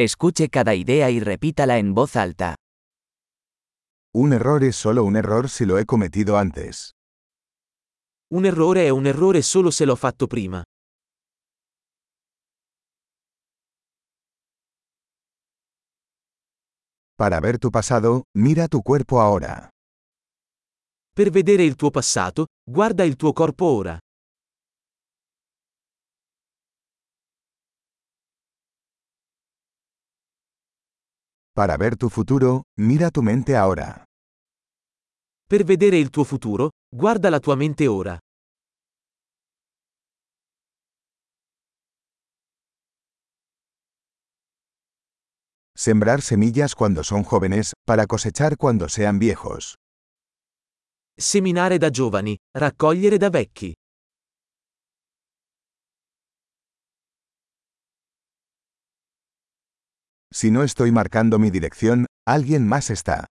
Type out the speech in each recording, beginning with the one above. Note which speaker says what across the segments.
Speaker 1: Escuche cada idea y repítala en voz alta.
Speaker 2: Un error es solo un error si lo he cometido antes.
Speaker 3: Un errore è un errore solo se l'ho fatto prima.
Speaker 2: Para ver tu pasado, mira tu cuerpo ahora.
Speaker 3: Per vedere il tuo passato, guarda il tuo corpo ora.
Speaker 2: Para ver tu futuro, mira tu mente ahora.
Speaker 3: Per vedere il tuo futuro, guarda la tua mente ora.
Speaker 2: Sembrar semillas cuando son jóvenes, para cosechar cuando sean viejos.
Speaker 3: Seminare da giovani, raccogliere da vecchi.
Speaker 2: Si no estoy marcando mi dirección, alguien más está.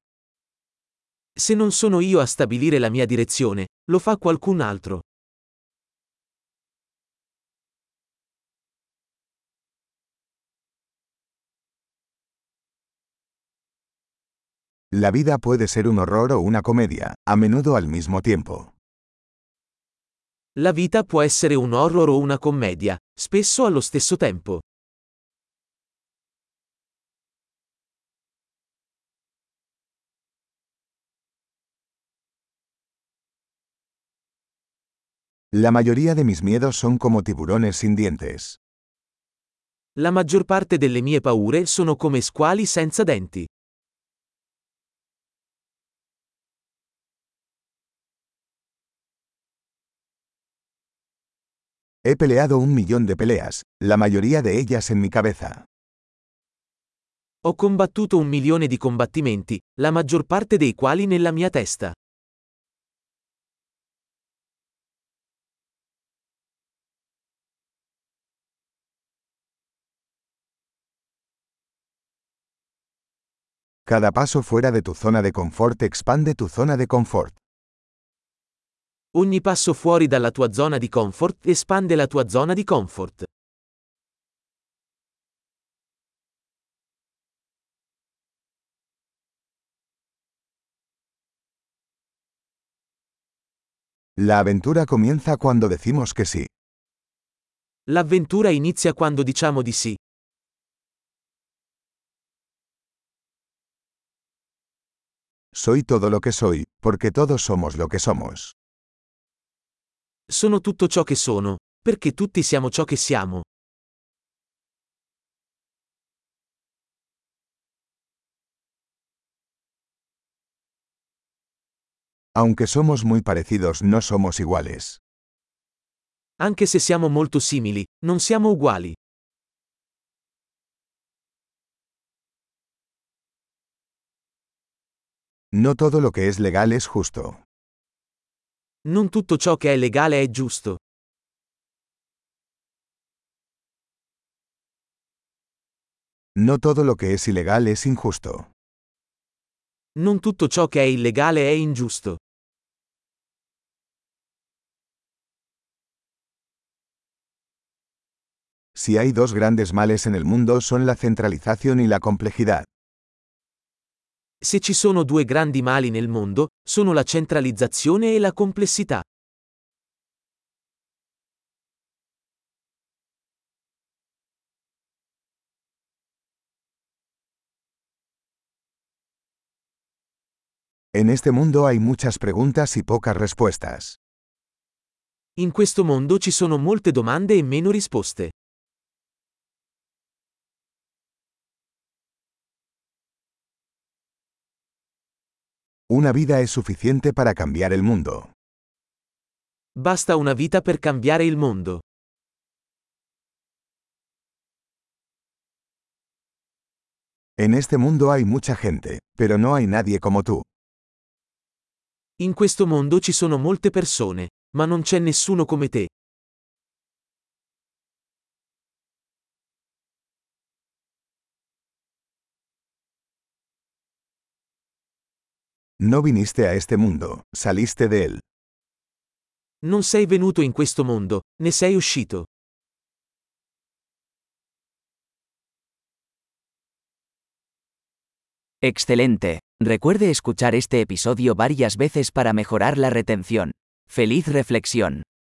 Speaker 3: Se non sono io a stabilire la mia direzione, lo fa qualcun altro.
Speaker 2: La vida puede ser un horror o una comedia, a menudo al mismo tiempo.
Speaker 3: La vita può essere un horror o una commedia, spesso allo stesso tempo.
Speaker 2: La mayoría de mis miedos son como tiburones sin dientes.
Speaker 3: La maggior parte delle mie paure sono come squali senza denti.
Speaker 2: He peleado un millón de peleas, la mayoría de ellas en mi cabeza.
Speaker 3: Ho combattuto un milione di combattimenti, la maggior parte dei quali nella mia testa.
Speaker 2: Cada paso fuera de tu zona de confort expande tu zona de confort.
Speaker 3: Ogni passo fuori dalla tua zona di comfort espande la tua zona di comfort.
Speaker 2: La aventura comienza cuando decimos que sí.
Speaker 3: L'avventura inizia quando diciamo di sì.
Speaker 2: Soy todo lo que soy, porque todos somos lo que somos.
Speaker 3: Sono tutto ciò che sono, perché tutti siamo ciò che siamo.
Speaker 2: Aunque somos muy parecidos, no somos iguales.
Speaker 3: Anche se siamo molto simili, non siamo uguali.
Speaker 2: No todo lo que es legal es justo.
Speaker 3: Non tutto ciò che è legale è giusto.
Speaker 2: No todo lo que es ilegal es injusto.
Speaker 3: Non tutto ciò che è illegale è ingiusto.
Speaker 2: Si hay dos grandes males en el mundo son la centralización y la complejidad.
Speaker 3: Se ci sono due grandi mali nel mondo, sono la centralizzazione e la complessità.
Speaker 2: En este mundo hay muchas preguntas y pocas respuestas.
Speaker 3: In questo mondo ci sono molte domande e meno risposte.
Speaker 2: Una vida es suficiente para cambiar el mundo.
Speaker 3: Basta una vita per cambiare il mondo.
Speaker 2: En este mundo hay mucha gente, pero no hay nadie como tú.
Speaker 3: In questo mondo ci sono molte persone, ma non c'è nessuno come te.
Speaker 2: No viniste a este mundo, saliste de él.
Speaker 3: Non sei venuto in questo mondo, ne sei uscito.
Speaker 1: Excelente. Recuerde escuchar este episodio varias veces para mejorar la retención. Feliz reflexión.